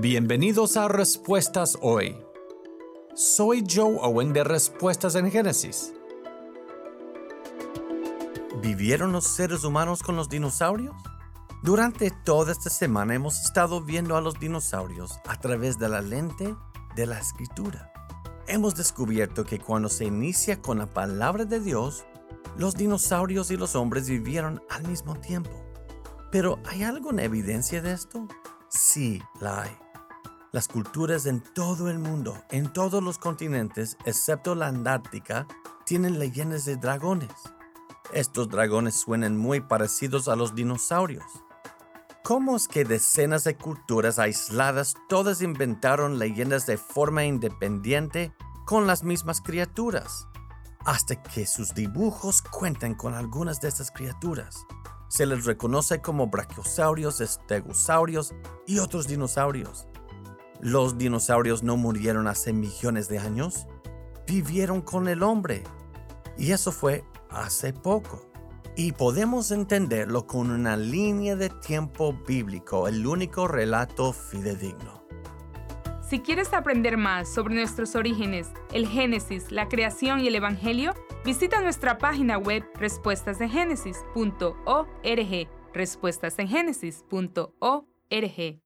Bienvenidos a Respuestas Hoy. Soy Joe Owen de Respuestas en Génesis. ¿Vivieron los seres humanos con los dinosaurios? Durante toda esta semana hemos estado viendo a los dinosaurios a través de la lente de la escritura. Hemos descubierto que cuando se inicia con la palabra de Dios, los dinosaurios y los hombres vivieron al mismo tiempo. Pero ¿hay alguna evidencia de esto? Sí, la hay. Las culturas en todo el mundo, en todos los continentes, excepto la Antártica, tienen leyendas de dragones. Estos dragones suenan muy parecidos a los dinosaurios. ¿Cómo es que decenas de culturas aisladas todas inventaron leyendas de forma independiente con las mismas criaturas? Hasta que sus dibujos cuentan con algunas de estas criaturas. Se les reconoce como brachiosaurios, estegosaurios y otros dinosaurios. Los dinosaurios no murieron hace millones de años, vivieron con el hombre. Y eso fue hace poco. Y podemos entenderlo con una línea de tiempo bíblico, el único relato fidedigno. Si quieres aprender más sobre nuestros orígenes, el Génesis, la creación y el Evangelio, visita nuestra página web respuestasengénesis.org. Respuestasengenesis.org.